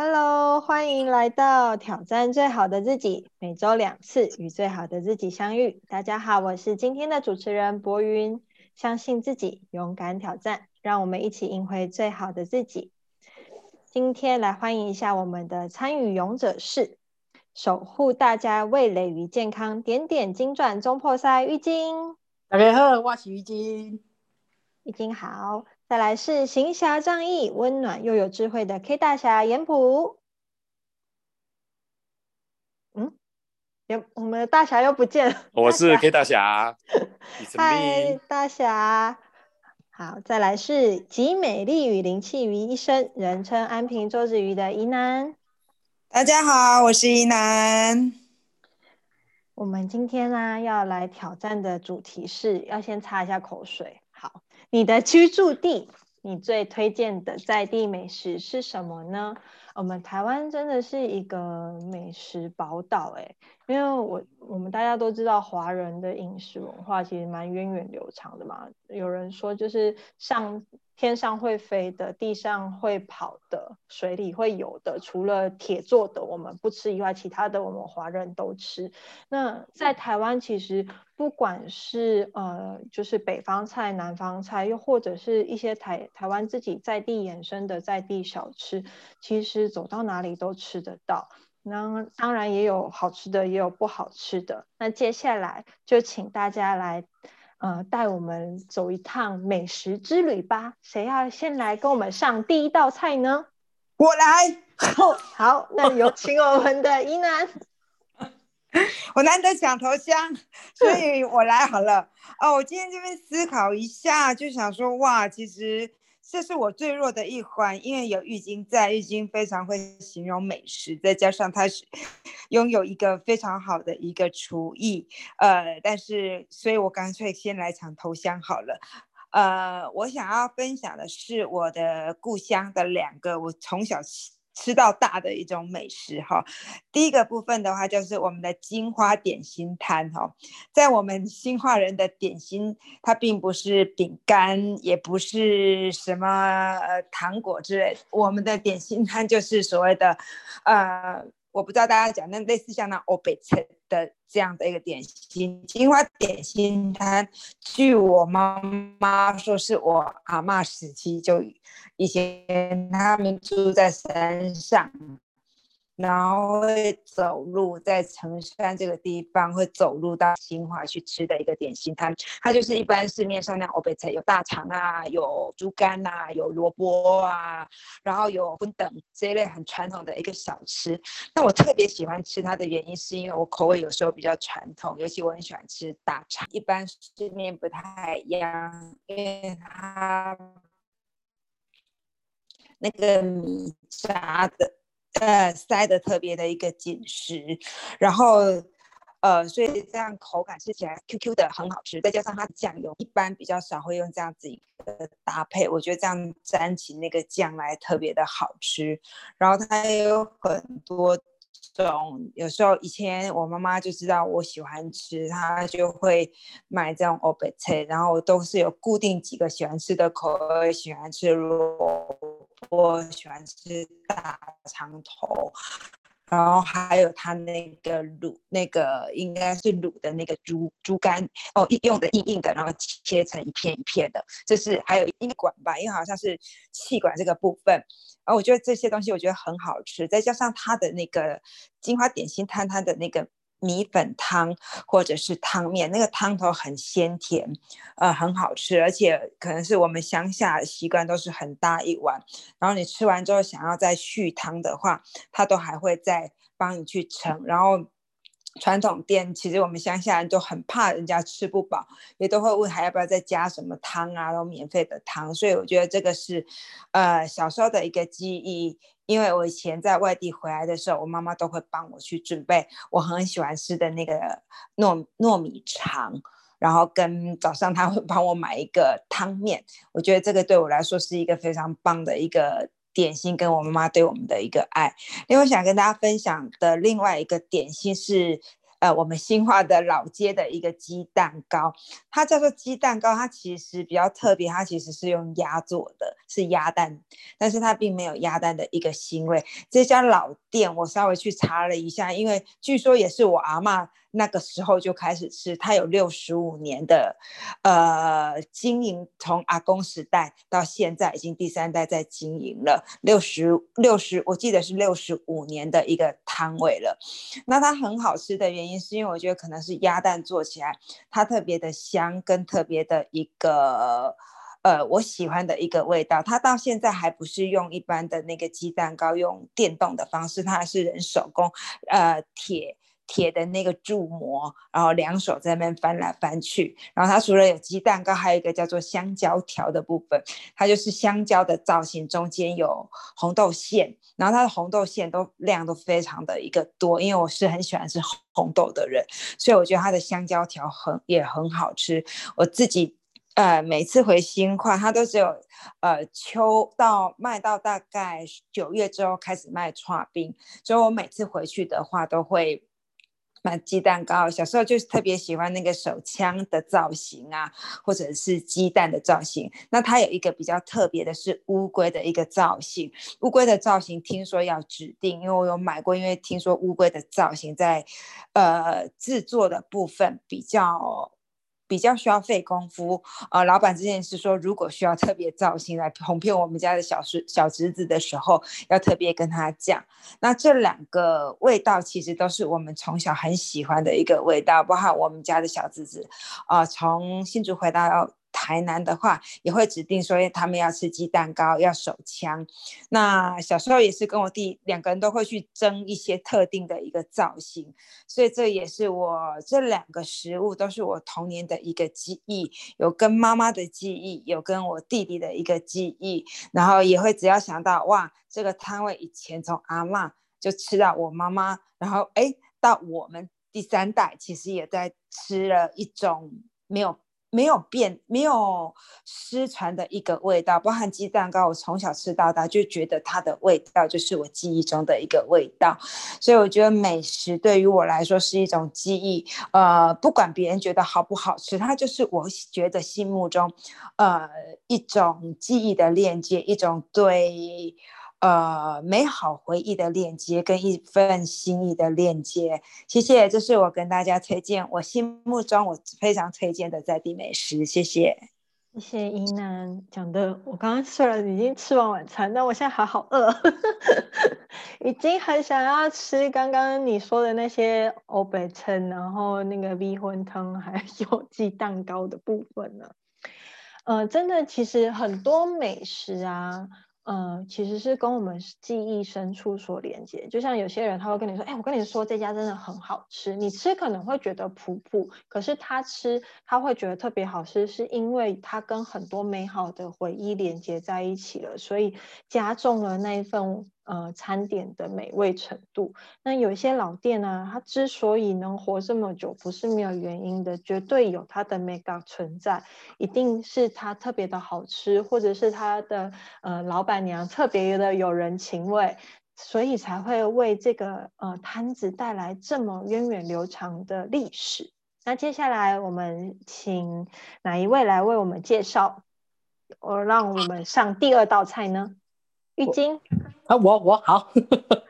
Hello，欢迎来到挑战最好的自己，每周两次与最好的自己相遇。大家好，我是今天的主持人博云。相信自己，勇敢挑战，让我们一起赢回最好的自己。今天来欢迎一下我们的参与勇者是守护大家味蕾与健康点点金钻中破塞浴巾。大家好，我是浴巾。浴巾好。再来是行侠仗义、温暖又有智慧的 K 大侠严普。嗯，严，我们的大侠又不见了。我是 K 大侠。嗨，大侠。好，再来是集美丽与灵气于一身，人称安平周子瑜的宜南。大家好，我是宜南。我们今天呢要来挑战的主题是要先擦一下口水。你的居住地，你最推荐的在地美食是什么呢？我们台湾真的是一个美食宝岛诶，因为我我们大家都知道华人的饮食文化其实蛮源远流长的嘛。有人说就是上天上会飞的，地上会跑的，水里会游的，除了铁做的我们不吃以外，其他的我们华人都吃。那在台湾其实不管是呃就是北方菜、南方菜，又或者是一些台台湾自己在地衍生的在地小吃，其实走到哪里都吃得到。那当然也有好吃的，也有不好吃的。那接下来就请大家来。呃，带我们走一趟美食之旅吧。谁要先来跟我们上第一道菜呢？我来。好，那有 请我们的伊南。我难得抢头香，所以我来好了。哦，我今天这边思考一下，就想说，哇，其实。这是我最弱的一环，因为有玉晶在，玉晶非常会形容美食，再加上他是 拥有一个非常好的一个厨艺，呃，但是，所以我干脆先来场投降好了。呃，我想要分享的是我的故乡的两个，我从小。吃到大的一种美食哈，第一个部分的话就是我们的金花点心摊哈，在我们新化人的点心，它并不是饼干，也不是什么呃糖果之类，我们的点心摊就是所谓的呃。我不知道大家讲那类似像那欧北城的这样的一个点心，金花点心摊。据我妈妈说，是我阿妈时期就以前他们住在山上。然后会走路在城山这个地方，会走路到新华去吃的一个点心摊，它就是一般市面上那欧贝菜，有大肠啊，有猪肝呐，有萝卜啊，然后有荤等这一类很传统的一个小吃。那我特别喜欢吃它的原因，是因为我口味有时候比较传统，尤其我很喜欢吃大肠，一般市面不太一样，因为它那个米炸的。呃，塞的特别的一个紧实，然后呃，所以这样口感吃起来 Q Q 的很好吃，再加上它酱油一般比较少会用这样子一个搭配，我觉得这样沾起那个酱来特别的好吃。然后它也有很多种，有时候以前我妈妈就知道我喜欢吃，她就会买这种欧贝菜，然后都是有固定几个喜欢吃的口味，喜欢吃萝卜喜欢吃大肠头，然后还有它那个卤，那个应该是卤的那个猪猪肝哦，用的硬硬的，然后切成一片一片的。这是还有一管吧，因为好像是气管这个部分。然后我觉得这些东西我觉得很好吃，再加上它的那个金花点心摊摊的那个。米粉汤或者是汤面，那个汤头很鲜甜，呃，很好吃，而且可能是我们乡下习惯都是很大一碗，然后你吃完之后想要再续汤的话，他都还会再帮你去盛。然后传统店其实我们乡下人都很怕人家吃不饱，也都会问还要不要再加什么汤啊，都免费的汤，所以我觉得这个是呃小时候的一个记忆。因为我以前在外地回来的时候，我妈妈都会帮我去准备我很喜欢吃的那个糯糯米肠，然后跟早上她会帮我买一个汤面。我觉得这个对我来说是一个非常棒的一个点心，跟我妈妈对我们的一个爱。另外想跟大家分享的另外一个点心是。呃，我们新化的老街的一个鸡蛋糕，它叫做鸡蛋糕，它其实比较特别，它其实是用鸭做的，是鸭蛋，但是它并没有鸭蛋的一个腥味。这家老店我稍微去查了一下，因为据说也是我阿妈那个时候就开始吃，它有六十五年的呃经营，从阿公时代到现在已经第三代在经营了，六十六十，我记得是六十五年的一个摊位了。那它很好吃的原因是因为我觉得可能是鸭蛋做起来它特别的香，跟特别的一个。呃，我喜欢的一个味道，它到现在还不是用一般的那个鸡蛋糕用电动的方式，它还是人手工，呃，铁铁的那个铸模，然后两手在那边翻来翻去。然后它除了有鸡蛋糕，还有一个叫做香蕉条的部分，它就是香蕉的造型，中间有红豆馅，然后它的红豆馅都量都非常的一个多，因为我是很喜欢吃红豆的人，所以我觉得它的香蕉条很也很好吃，我自己。呃，每次回新块，它都只有呃秋到卖到大概九月之后开始卖串冰，所以我每次回去的话都会买鸡蛋糕。小时候就是特别喜欢那个手枪的造型啊，或者是鸡蛋的造型。那它有一个比较特别的是乌龟的一个造型，乌龟的造型听说要指定，因为我有买过，因为听说乌龟的造型在呃制作的部分比较。比较需要费功夫，呃，老板之前是说，如果需要特别造型来哄骗我们家的小侄小侄子的时候，要特别跟他讲。那这两个味道其实都是我们从小很喜欢的一个味道，包括我们家的小侄子，啊，从新竹回到。台南的话，也会指定说他们要吃鸡蛋糕，要手枪。那小时候也是跟我弟两个人都会去争一些特定的一个造型，所以这也是我这两个食物都是我童年的一个记忆，有跟妈妈的记忆，有跟我弟弟的一个记忆。然后也会只要想到哇，这个摊位以前从阿妈就吃到我妈妈，然后哎到我们第三代，其实也在吃了一种没有。没有变，没有失传的一个味道，包含鸡蛋糕，我从小吃到大，就觉得它的味道就是我记忆中的一个味道。所以我觉得美食对于我来说是一种记忆，呃，不管别人觉得好不好吃，它就是我觉得心目中，呃，一种记忆的链接，一种对。呃，美好回忆的链接跟一份心意的链接，谢谢，这是我跟大家推荐我心目中我非常推荐的在地美食，谢谢，谢谢伊南讲的。我刚刚虽然已经吃完晚餐，但我现在还好饿，已经很想要吃刚刚你说的那些欧北称，然后那个米粉汤 还有鸡蛋糕的部分了。呃，真的，其实很多美食啊。嗯，其实是跟我们记忆深处所连接。就像有些人他会跟你说：“哎，我跟你说这家真的很好吃。”你吃可能会觉得普普，可是他吃他会觉得特别好吃，是因为他跟很多美好的回忆连接在一起了，所以加重了那一份。呃，餐点的美味程度，那有一些老店呢，它之所以能活这么久，不是没有原因的，绝对有它的美感存在，一定是它特别的好吃，或者是它的呃老板娘特别的有人情味，所以才会为这个呃摊子带来这么源远流长的历史。那接下来我们请哪一位来为我们介绍？我让我们上第二道菜呢？浴巾。啊，我我好，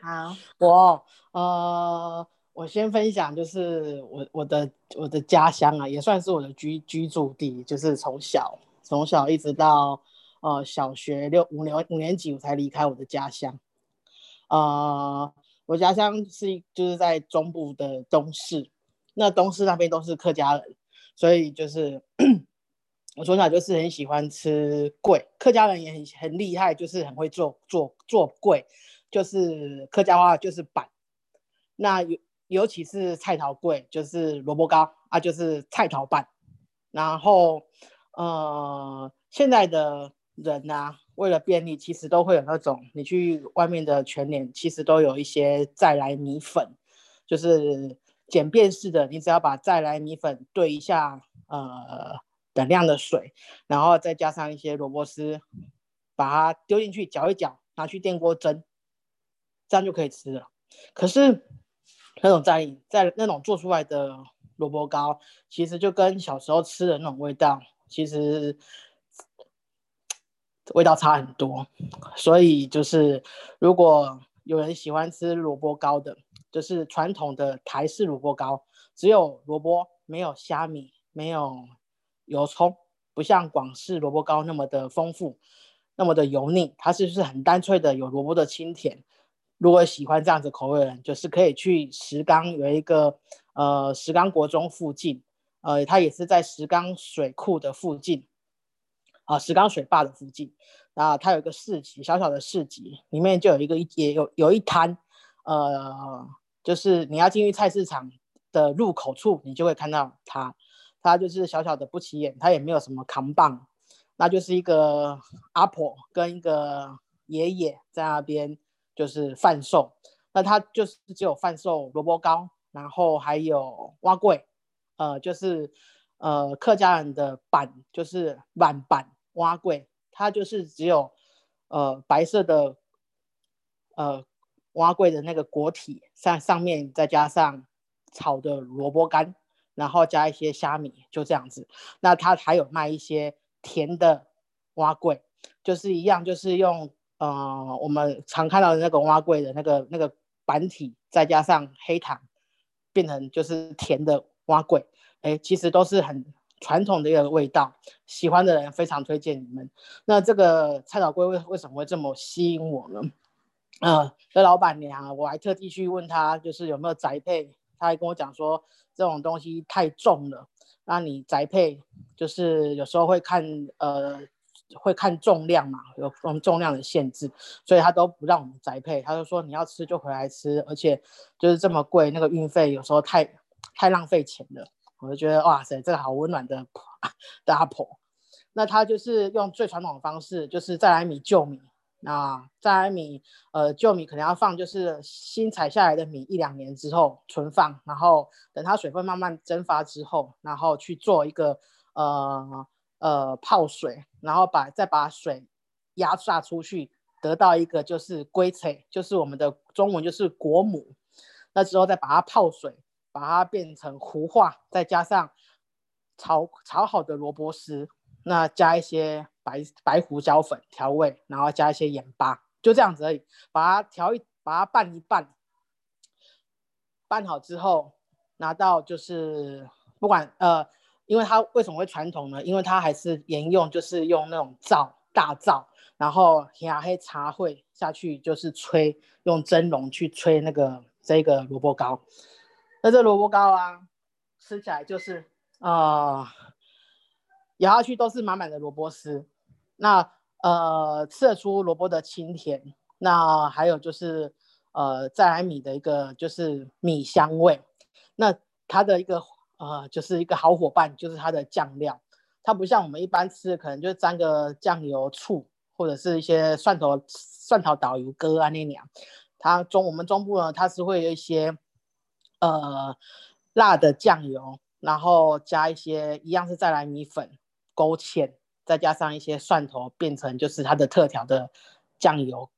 好，我呃，我先分享，就是我我的我的家乡啊，也算是我的居居住地，就是从小从小一直到呃小学六五年五年级，我才离开我的家乡。呃，我家乡是就是在中部的东市，那东市那边都是客家人，所以就是。我从小就是很喜欢吃桂，客家人也很很厉害，就是很会做做做桂，就是客家话就是板。那尤尤其是菜头桂，就是萝卜糕啊，就是菜头板。然后呃，现在的人呢，为了便利，其实都会有那种你去外面的全联，其实都有一些再来米粉，就是简便式的，你只要把再来米粉兑一下，呃。等量的水，然后再加上一些萝卜丝，把它丢进去搅一搅，拿去电锅蒸，这样就可以吃了。可是那种在在那种做出来的萝卜糕，其实就跟小时候吃的那种味道，其实味道差很多。所以就是如果有人喜欢吃萝卜糕的，就是传统的台式萝卜糕，只有萝卜，没有虾米，没有油葱，不像广式萝卜糕那么的丰富，那么的油腻，它是不是很单纯的有萝卜的清甜？如果喜欢这样子口味的人，就是可以去石冈有一个呃石冈国中附近，呃，它也是在石冈水库的附近，啊，石冈水坝的附近，啊，它有一个市集，小小的市集，里面就有一个也有有一摊，呃，就是你要进去菜市场的入口处，你就会看到它，它就是小小的不起眼，它也没有什么扛棒，那就是一个阿婆跟一个爷爷在那边。就是贩售，那它就是只有贩售萝卜糕，然后还有蛙桂，呃，就是呃客家人的板，就是碗板蛙桂，它就是只有呃白色的呃蛙桂的那个果体，上上面再加上炒的萝卜干，然后加一些虾米，就这样子。那它还有卖一些甜的蛙桂，就是一样，就是用。呃，我们常看到的那个蛙桂的那个那个板体，再加上黑糖，变成就是甜的蛙桂，哎，其实都是很传统的一个味道，喜欢的人非常推荐你们。那这个菜草龟为为什么会这么吸引我呢？呃，这老板娘，我还特地去问他，就是有没有宅配，他还跟我讲说，这种东西太重了，那你宅配就是有时候会看呃。会看重量嘛，有重重量的限制，所以他都不让我们宅配。他就说你要吃就回来吃，而且就是这么贵，那个运费有时候太太浪费钱了。我就觉得哇塞，这个好温暖的 的阿婆。那他就是用最传统的方式，就是再来米救米。那再来米，呃，旧米可能要放，就是新采下来的米一两年之后存放，然后等它水分慢慢蒸发之后，然后去做一个呃。呃，泡水，然后把再把水压榨出去，得到一个就是龟菜，就是我们的中文就是果母。那之后再把它泡水，把它变成糊化，再加上炒炒好的萝卜丝，那加一些白白胡椒粉调味，然后加一些盐巴，就这样子而已。把它调一，把它拌一拌，拌好之后拿到就是不管呃。因为它为什么会传统呢？因为它还是沿用，就是用那种灶大灶，然后压黑茶会下去，就是吹用蒸笼去吹那个这个萝卜糕。那这萝卜糕啊，吃起来就是啊，咬下去都是满满的萝卜丝。那呃，吃得出萝卜的清甜。那还有就是呃，再来米的一个就是米香味。那它的一个。呃，就是一个好伙伴，就是它的酱料，它不像我们一般吃的，可能就沾个酱油、醋，或者是一些蒜头、蒜头导游哥啊那样。它中我们中部呢，它是会有一些呃辣的酱油，然后加一些一样是再来米粉勾芡，再加上一些蒜头，变成就是它的特调的酱油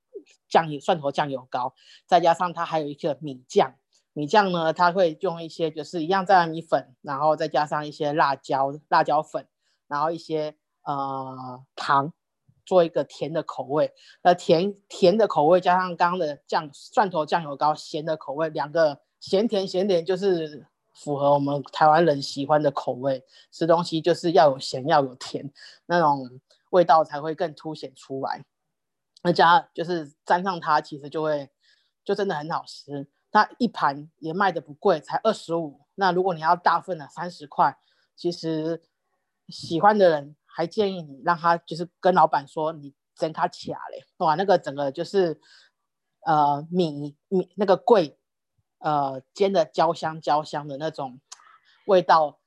酱油蒜头酱油膏，再加上它还有一个米酱。米酱呢，它会用一些就是一样在米粉，然后再加上一些辣椒、辣椒粉，然后一些呃糖，做一个甜的口味。那甜甜的口味加上刚刚的酱蒜头酱油膏咸的口味，两个咸甜咸甜就是符合我们台湾人喜欢的口味。吃东西就是要有咸要有甜，那种味道才会更凸显出来。那加就是沾上它，其实就会就真的很好吃。它一盘也卖的不贵，才二十五。那如果你要大份的，三十块。其实喜欢的人还建议你让他就是跟老板说你整卡起来嘞，哇，那个整个就是呃米米那个贵呃煎的焦香焦香的那种味道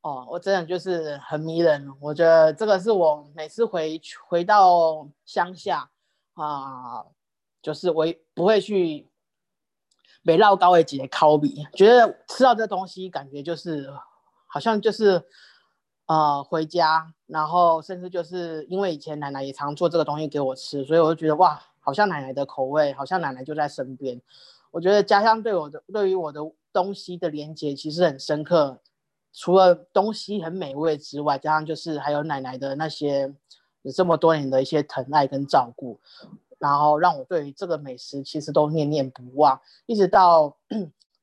哦，我真的就是很迷人。我觉得这个是我每次回回到乡下啊，就是我不会去。北绕高位几的烤比，觉得吃到这东西，感觉就是好像就是呃回家，然后甚至就是因为以前奶奶也常做这个东西给我吃，所以我就觉得哇，好像奶奶的口味，好像奶奶就在身边。我觉得家乡对我的对于我的东西的连接其实很深刻，除了东西很美味之外，加上就是还有奶奶的那些有这么多年的一些疼爱跟照顾，然后让我对于这个美食其实都念念不忘，一直到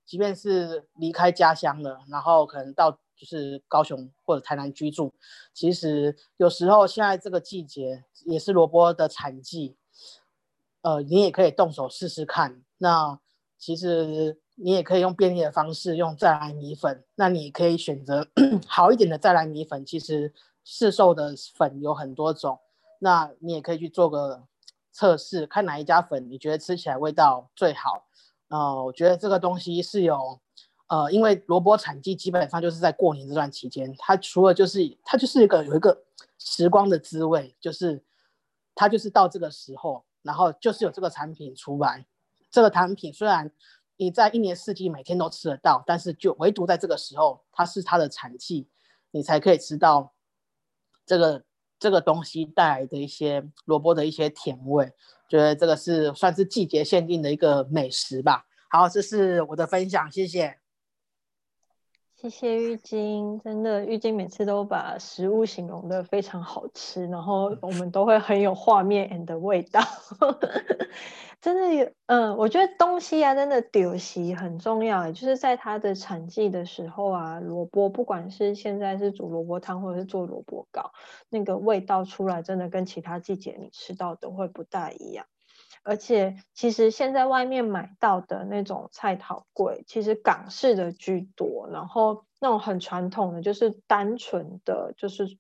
即便是离开家乡了，然后可能到就是高雄或者台南居住，其实有时候现在这个季节也是萝卜的产季，呃，你也可以动手试试看。那其实你也可以用便利的方式用再来米粉，那你可以选择 好一点的再来米粉，其实。市售的粉有很多种，那你也可以去做个测试，看哪一家粉你觉得吃起来味道最好。呃，我觉得这个东西是有，呃，因为萝卜产季基本上就是在过年这段期间，它除了就是它就是一个有一个时光的滋味，就是它就是到这个时候，然后就是有这个产品出来。这个产品虽然你在一年四季每天都吃得到，但是就唯独在这个时候，它是它的产季，你才可以吃到。这个这个东西带来的一些萝卜的一些甜味，觉得这个是算是季节限定的一个美食吧。好，这是我的分享，谢谢。谢谢玉晶，真的玉晶每次都把食物形容的非常好吃，然后我们都会很有画面 and 味道。真的有，嗯，我觉得东西啊，真的丢席很重要。就是在它的产季的时候啊，萝卜不管是现在是煮萝卜汤或者是做萝卜糕，那个味道出来真的跟其他季节你吃到的会不大一样。而且其实现在外面买到的那种菜头柜，其实港式的居多，然后那种很传统的就是单纯的就是。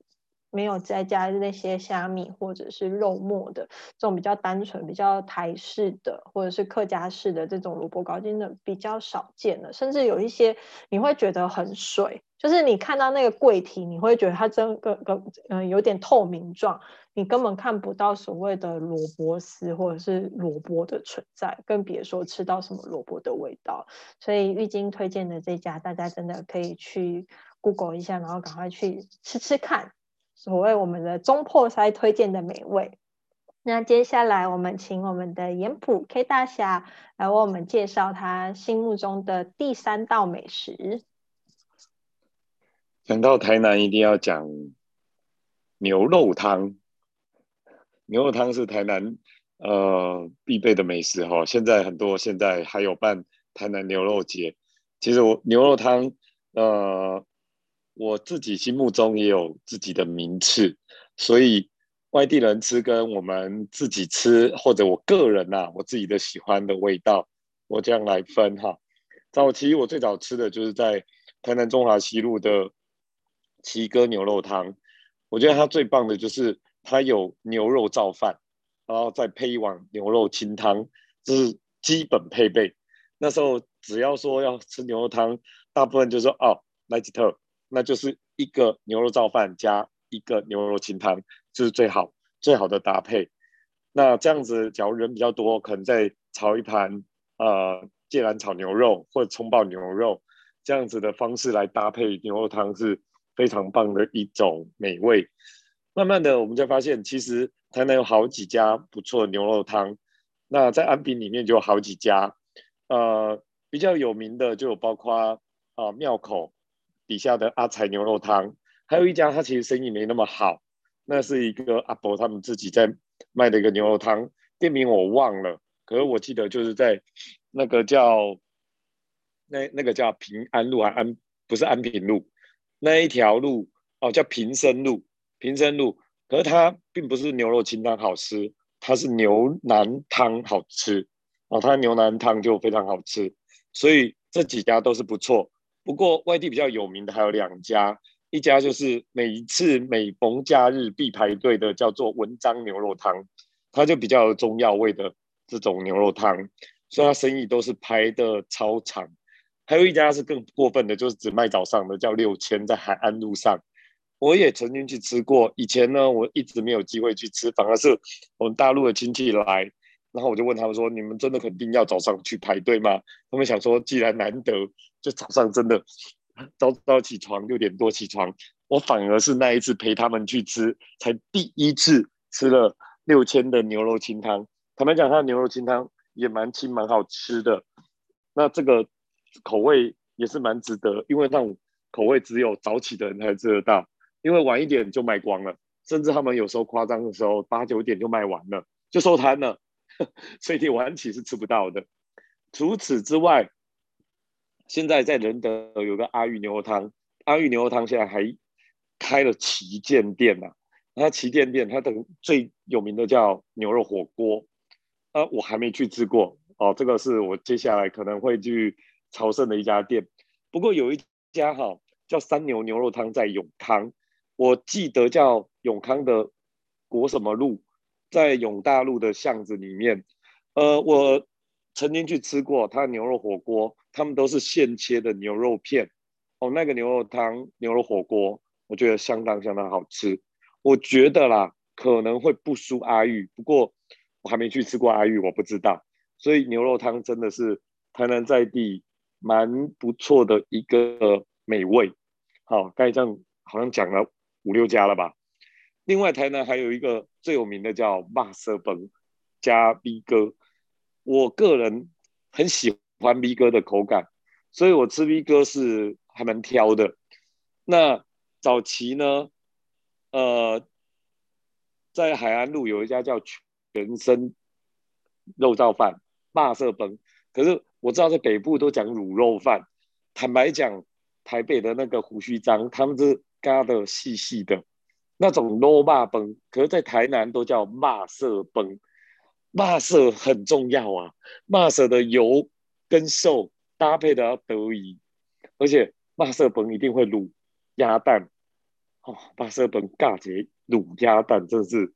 没有再加那些虾米或者是肉末的这种比较单纯、比较台式的或者是客家式的这种萝卜糕，真的比较少见了。甚至有一些你会觉得很水，就是你看到那个柜体，你会觉得它真个个嗯有点透明状，你根本看不到所谓的萝卜丝或者是萝卜的存在，更别说吃到什么萝卜的味道。所以玉晶推荐的这家，大家真的可以去 Google 一下，然后赶快去吃吃看。所谓我们的中破塞推荐的美味，那接下来我们请我们的盐普 K 大侠来为我们介绍他心目中的第三道美食。讲到台南，一定要讲牛肉汤。牛肉汤是台南呃必备的美食哈。现在很多现在还有办台南牛肉节。其实我牛肉汤呃。我自己心目中也有自己的名次，所以外地人吃跟我们自己吃，或者我个人呐，我自己的喜欢的味道，我这样来分哈。早期我最早吃的就是在台南中华西路的七哥牛肉汤，我觉得它最棒的就是它有牛肉造饭，然后再配一碗牛肉清汤，这是基本配备。那时候只要说要吃牛肉汤，大部分就说哦，来吉特。那就是一个牛肉造饭加一个牛肉清汤，这是最好最好的搭配。那这样子，假如人比较多，可能再炒一盘呃芥兰炒牛肉或者葱爆牛肉，这样子的方式来搭配牛肉汤是非常棒的一种美味。慢慢的，我们就发现，其实台南有好几家不错的牛肉汤。那在安平里面就有好几家，呃，比较有名的就有包括啊庙口。底下的阿财牛肉汤，还有一家，他其实生意没那么好，那是一个阿伯他们自己在卖的一个牛肉汤，店名我忘了，可是我记得就是在那个叫那那个叫平安路还安不是安平路。那一条路哦叫平生路平生路，可是它并不是牛肉清汤好吃，它是牛腩汤好吃。哦，它牛腩汤就非常好吃，所以这几家都是不错。不过外地比较有名的还有两家，一家就是每一次每逢假日必排队的，叫做文章牛肉汤，它就比较有中药味的这种牛肉汤，所以它生意都是排的超长。还有一家是更过分的，就是只卖早上的，叫六千，在海岸路上，我也曾经去吃过。以前呢，我一直没有机会去吃，反而是我们大陆的亲戚来。然后我就问他们说：“你们真的肯定要早上去排队吗？”他们想说：“既然难得，就早上真的早早起床六点多起床。”我反而是那一次陪他们去吃，才第一次吃了六千的牛肉清汤。坦白讲，他的牛肉清汤也蛮清蛮好吃的。那这个口味也是蛮值得，因为那种口味只有早起的人才吃得到，因为晚一点就卖光了。甚至他们有时候夸张的时候，八九点就卖完了，就收摊了，所以你晚起是吃不到的。除此之外，现在在仁德有个阿玉牛肉汤，阿玉牛肉汤现在还开了旗舰店呐。那旗舰店它的最有名的叫牛肉火锅，呃，我还没去吃过哦。这个是我接下来可能会去朝圣的一家店。不过有一家哈叫三牛牛肉汤在永康，我记得叫永康的国什么路，在永大路的巷子里面。呃，我曾经去吃过他牛肉火锅，他们都是现切的牛肉片哦。那个牛肉汤、牛肉火锅，我觉得相当相当好吃。我觉得啦，可能会不输阿玉，不过我还没去吃过阿玉，我不知道。所以牛肉汤真的是台南在地蛮不错的一个美味。好，刚才这样好像讲了五六家了吧？另外台南还有一个最有名的叫马色崩加 B 哥，我个人很喜欢 B 哥的口感，所以我吃 B 哥是还蛮挑的。那早期呢？呃，在海岸路有一家叫全身肉燥饭，霸色崩。可是我知道在北部都讲卤肉饭。坦白讲，台北的那个胡须章，他们是嘎的细细的那种肉霸崩。可是，在台南都叫霸色崩。霸色很重要啊，霸色的油跟瘦搭配的要得宜，而且霸色崩一定会卤鸭蛋。哦，骂色崩尬节卤鸭蛋真的是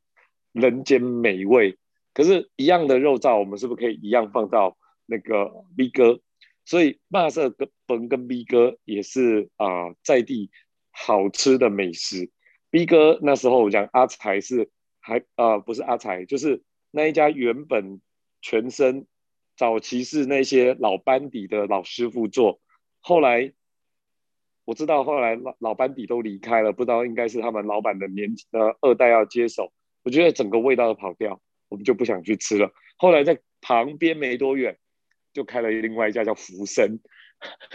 人间美味。可是，一样的肉燥，我们是不是可以一样放到那个 B 哥？所以，巴色跟崩跟 B 哥也是啊，在地好吃的美食。B 哥那时候我讲阿财是还啊，不是阿财，就是那一家原本全身早期是那些老班底的老师傅做，后来。我知道后来老老班底都离开了，不知道应该是他们老板的年呃二代要接手。我觉得整个味道都跑掉，我们就不想去吃了。后来在旁边没多远，就开了另外一家叫福生，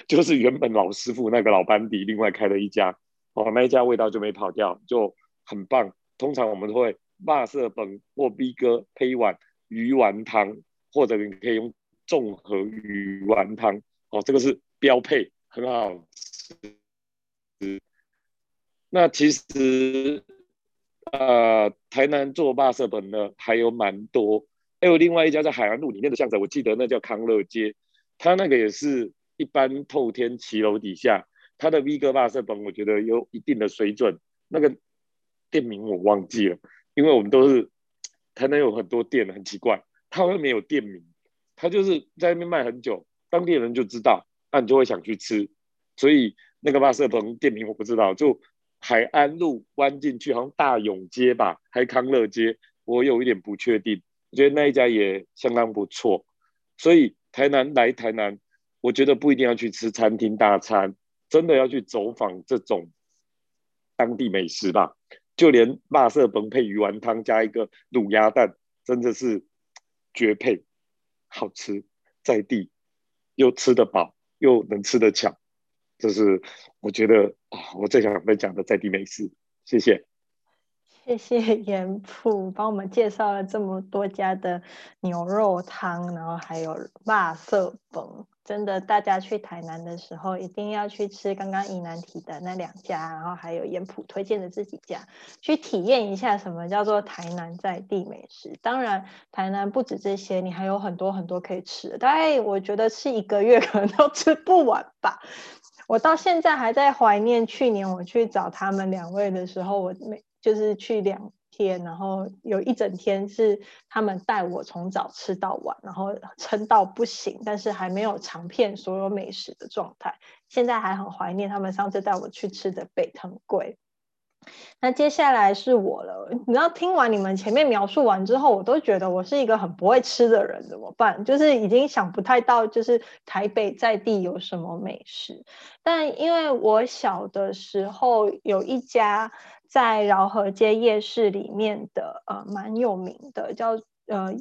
就是原本老师傅那个老班底另外开了一家，哦，那一家味道就没跑掉，就很棒。通常我们都会霸色本或 B 哥配一碗鱼丸汤，或者你可以用综合鱼丸汤，哦，这个是标配，很好吃。那其实，呃，台南做霸色本的还有蛮多，还有另外一家在海岸路里面的巷子，我记得那叫康乐街，它那个也是一般透天骑楼底下，它的 V 哥霸色本我觉得有一定的水准，那个店名我忘记了，因为我们都是台南有很多店，很奇怪，它好像没有店名，它就是在那边卖很久，当地人就知道，那你就会想去吃，所以。那个巴色棚店名我不知道，就海安路弯进去，好像大永街吧，还康乐街，我有一点不确定。我觉得那一家也相当不错，所以台南来台南，我觉得不一定要去吃餐厅大餐，真的要去走访这种当地美食吧。就连辣色崩配鱼丸汤加一个卤鸭蛋，真的是绝配，好吃，在地又吃得饱，又能吃得巧。这是我觉得啊，我最想分享的在地美食。谢谢，谢谢严普帮我们介绍了这么多家的牛肉汤，然后还有辣色崩。真的，大家去台南的时候一定要去吃刚刚以南提的那两家，然后还有严普推荐的这几家，去体验一下什么叫做台南在地美食。当然，台南不止这些，你还有很多很多可以吃。大概我觉得吃一个月 可能都吃不完吧。我到现在还在怀念去年我去找他们两位的时候，我每就是去两天，然后有一整天是他们带我从早吃到晚，然后撑到不行，但是还没有尝遍所有美食的状态。现在还很怀念他们上次带我去吃的北藤贵。那接下来是我了，你知道听完你们前面描述完之后，我都觉得我是一个很不会吃的人，怎么办？就是已经想不太到，就是台北在地有什么美食。但因为我小的时候有一家在饶河街夜市里面的，呃，蛮有名的，叫呃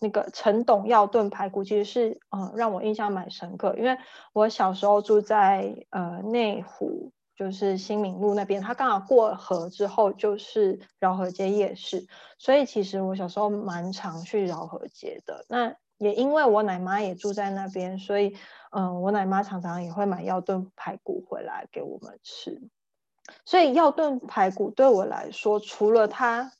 那个陈董药炖排骨，其实是呃让我印象蛮深刻，因为我小时候住在呃内湖。就是新民路那边，他刚好过河之后就是饶河街夜市，所以其实我小时候蛮常去饶河街的。那也因为我奶妈也住在那边，所以嗯，我奶妈常常也会买药炖排骨回来给我们吃。所以药炖排骨对我来说，除了它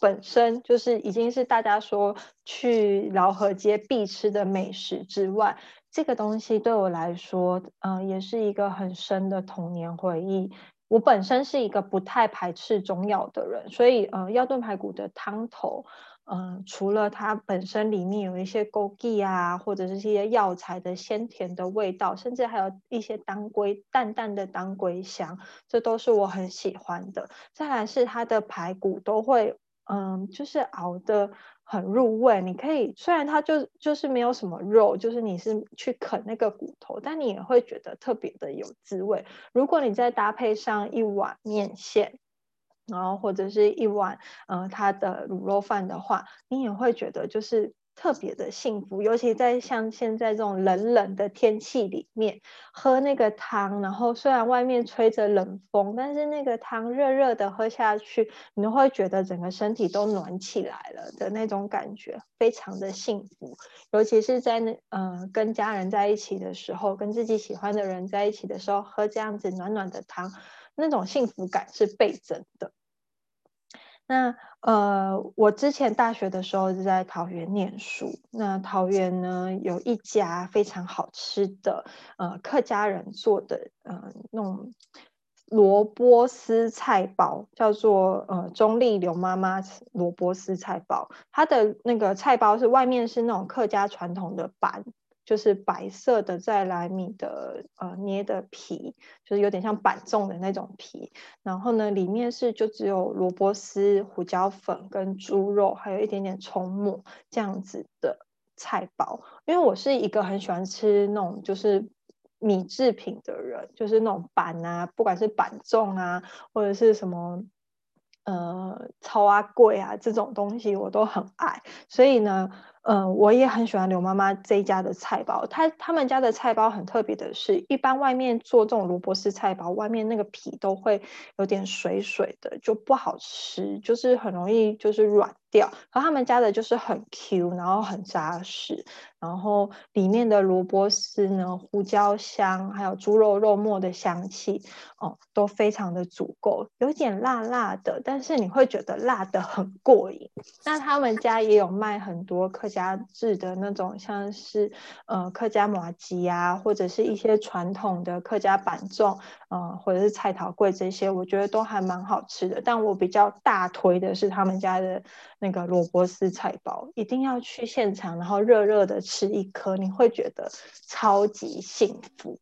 本身就是已经是大家说去饶河街必吃的美食之外，这个东西对我来说，嗯，也是一个很深的童年回忆。我本身是一个不太排斥中药的人，所以嗯，药炖排骨的汤头。嗯，除了它本身里面有一些枸杞啊，或者是一些药材的鲜甜的味道，甚至还有一些当归淡淡的当归香，这都是我很喜欢的。再来是它的排骨都会，嗯，就是熬的很入味。你可以虽然它就就是没有什么肉，就是你是去啃那个骨头，但你也会觉得特别的有滋味。如果你再搭配上一碗面线。然后或者是一碗，呃，它的卤肉饭的话，你也会觉得就是特别的幸福。尤其在像现在这种冷冷的天气里面，喝那个汤，然后虽然外面吹着冷风，但是那个汤热热的喝下去，你都会觉得整个身体都暖起来了的那种感觉，非常的幸福。尤其是在那，呃，跟家人在一起的时候，跟自己喜欢的人在一起的时候，喝这样子暖暖的汤。那种幸福感是倍增的。那呃，我之前大学的时候是在桃园念书。那桃园呢，有一家非常好吃的呃客家人做的呃那种萝卜丝菜包，叫做呃中立刘妈妈萝卜丝菜包。它的那个菜包是外面是那种客家传统的板。就是白色的再来米的呃捏的皮，就是有点像板粽的那种皮。然后呢，里面是就只有萝卜丝、胡椒粉跟猪肉，还有一点点葱末这样子的菜包。因为我是一个很喜欢吃那种就是米制品的人，就是那种板啊，不管是板粽啊，或者是什么呃超啊贵啊这种东西，我都很爱。所以呢。嗯，我也很喜欢刘妈妈这一家的菜包。他他们家的菜包很特别的是，一般外面做这种萝卜丝菜包，外面那个皮都会有点水水的，就不好吃，就是很容易就是软掉。可他们家的就是很 Q，然后很扎实，然后里面的萝卜丝呢，胡椒香，还有猪肉肉末的香气，哦，都非常的足够，有点辣辣的，但是你会觉得辣的很过瘾。那他们家也有卖很多客。家制的那种，像是呃客家麻吉啊，或者是一些传统的客家板粽，呃或者是菜头粿这些，我觉得都还蛮好吃的。但我比较大推的是他们家的那个萝卜丝菜包，一定要去现场，然后热热的吃一颗，你会觉得超级幸福。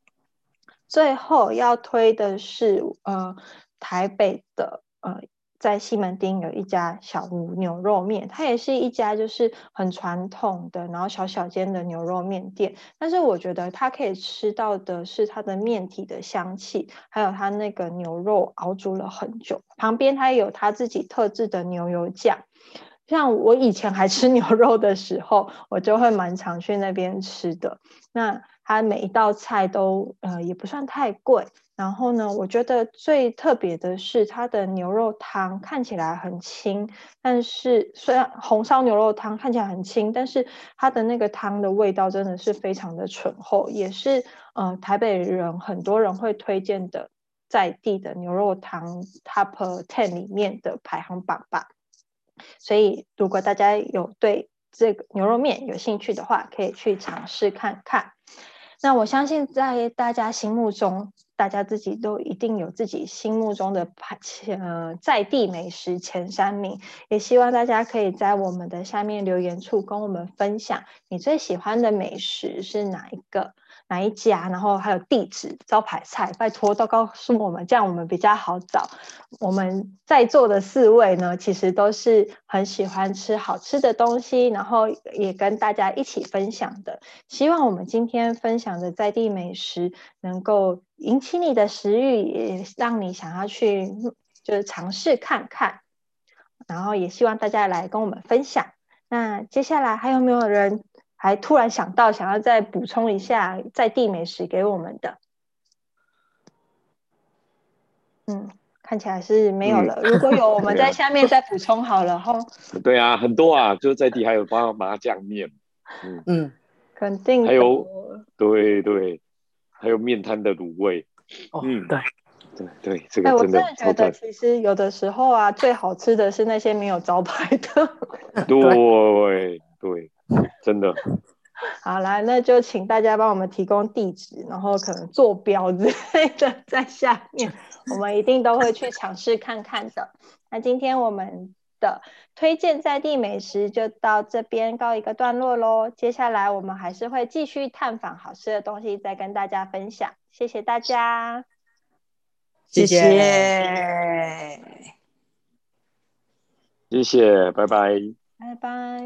最后要推的是呃台北的呃。在西门町有一家小屋牛肉面，它也是一家就是很传统的，然后小小间的牛肉面店。但是我觉得它可以吃到的是它的面体的香气，还有它那个牛肉熬煮了很久。旁边它也有它自己特制的牛油酱。像我以前还吃牛肉的时候，我就会蛮常去那边吃的。那它每一道菜都呃也不算太贵。然后呢，我觉得最特别的是它的牛肉汤看起来很清，但是虽然红烧牛肉汤看起来很清，但是它的那个汤的味道真的是非常的醇厚，也是呃台北人很多人会推荐的在地的牛肉汤 top ten 里面的排行榜吧。所以如果大家有对这个牛肉面有兴趣的话，可以去尝试看看。那我相信在大家心目中。大家自己都一定有自己心目中的排前呃在地美食前三名，也希望大家可以在我们的下面留言处跟我们分享你最喜欢的美食是哪一个。哪一家？然后还有地址、招牌菜，拜托都告诉我们，这样我们比较好找。我们在座的四位呢，其实都是很喜欢吃好吃的东西，然后也跟大家一起分享的。希望我们今天分享的在地美食，能够引起你的食欲，也让你想要去就是尝试看看。然后也希望大家来跟我们分享。那接下来还有没有人？还突然想到，想要再补充一下在地美食给我们的。嗯，看起来是没有嗯了。如果有，我 们在下面再补充好了哈。对啊，很多啊，就是在地还有包麻酱面，嗯，嗯，肯定的。还有对对，还有面摊的卤味，哦，嗯对，对对，这个真的超真的觉得，其实有的时候啊，最好吃的是那些没有招牌的。对对，真的，好来，那就请大家帮我们提供地址，然后可能坐标之类的在下面，我们一定都会去尝试看看的。那今天我们的推荐在地美食就到这边告一个段落喽。接下来我们还是会继续探访好吃的东西，再跟大家分享。谢谢大家，谢谢谢。谢谢，拜拜。拜拜。